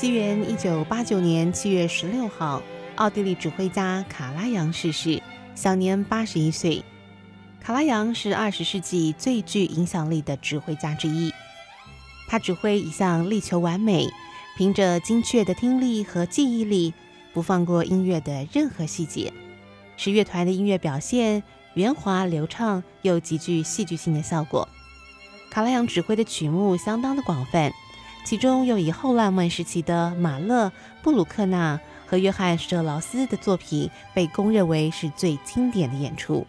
西元一九八九年七月十六号，奥地利指挥家卡拉扬逝世，享年八十一岁。卡拉扬是二十世纪最具影响力的指挥家之一。他指挥一向力求完美，凭着精确的听力和记忆力，不放过音乐的任何细节，使乐团的音乐表现圆滑流畅又极具戏剧性的效果。卡拉扬指挥的曲目相当的广泛。其中又以后浪漫时期的马勒、布鲁克纳和约翰·舍劳斯的作品被公认为是最经典的演出。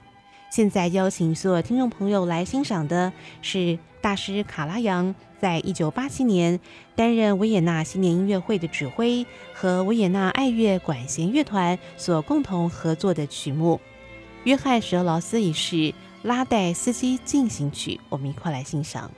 现在邀请所有听众朋友来欣赏的是大师卡拉扬在一九八七年担任维也纳新年音乐会的指挥和维也纳爱乐管弦乐团所共同合作的曲目《约翰·舍劳斯一世拉代斯基进行曲》，我们一块来欣赏。